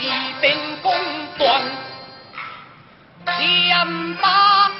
一兵公断先把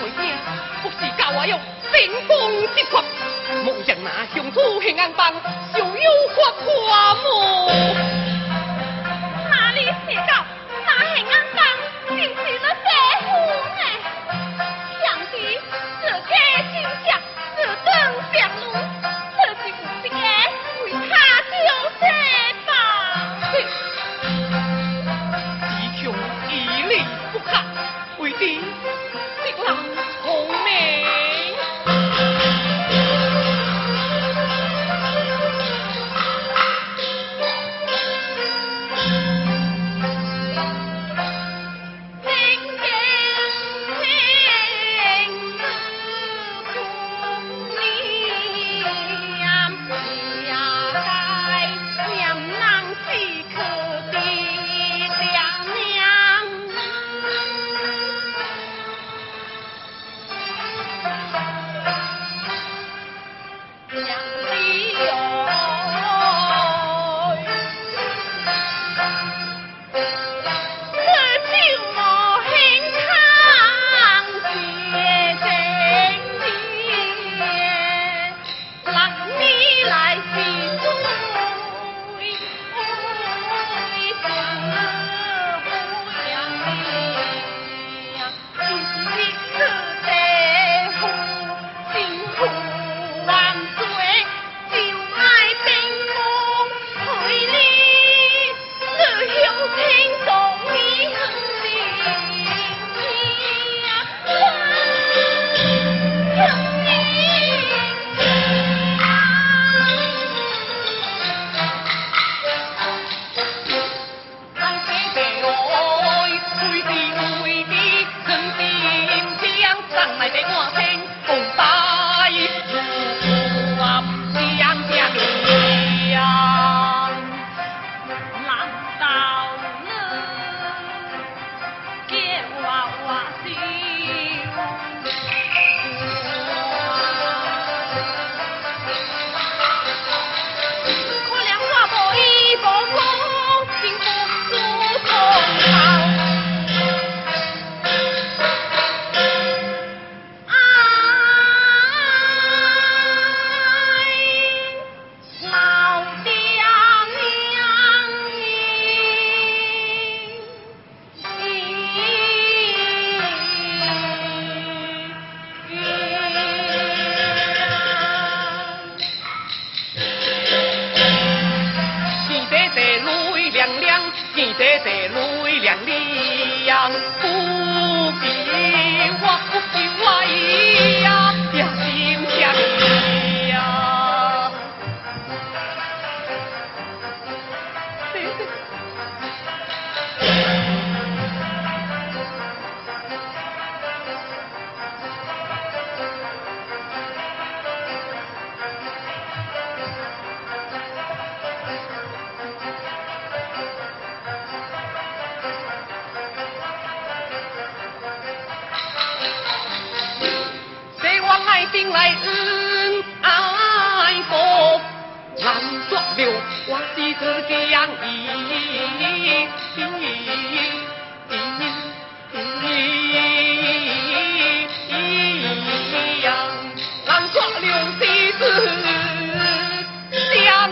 回应，不是教我用兵功之法，无人那雄主平安棒，就有法破魔。哪里邪教？那平安棒，定是了邪乎呢？想必这个金像，这灯香炉，这是不是为他修灾吧？自穷一力不堪，为敌。见这这泪兵来恩爱国，难作了我是自己样意。难作了是自相。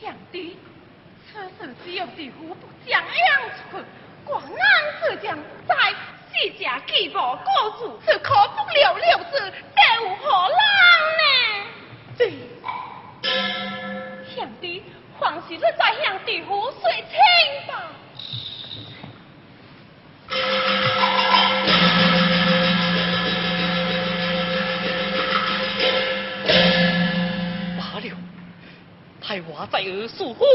兄弟，此事只有地府不将样出去，广安之将在西家继母过主，是可不了了之，这有何人呢？对，兄弟，还是你再向地府说清吧。罢了，太华在儿树风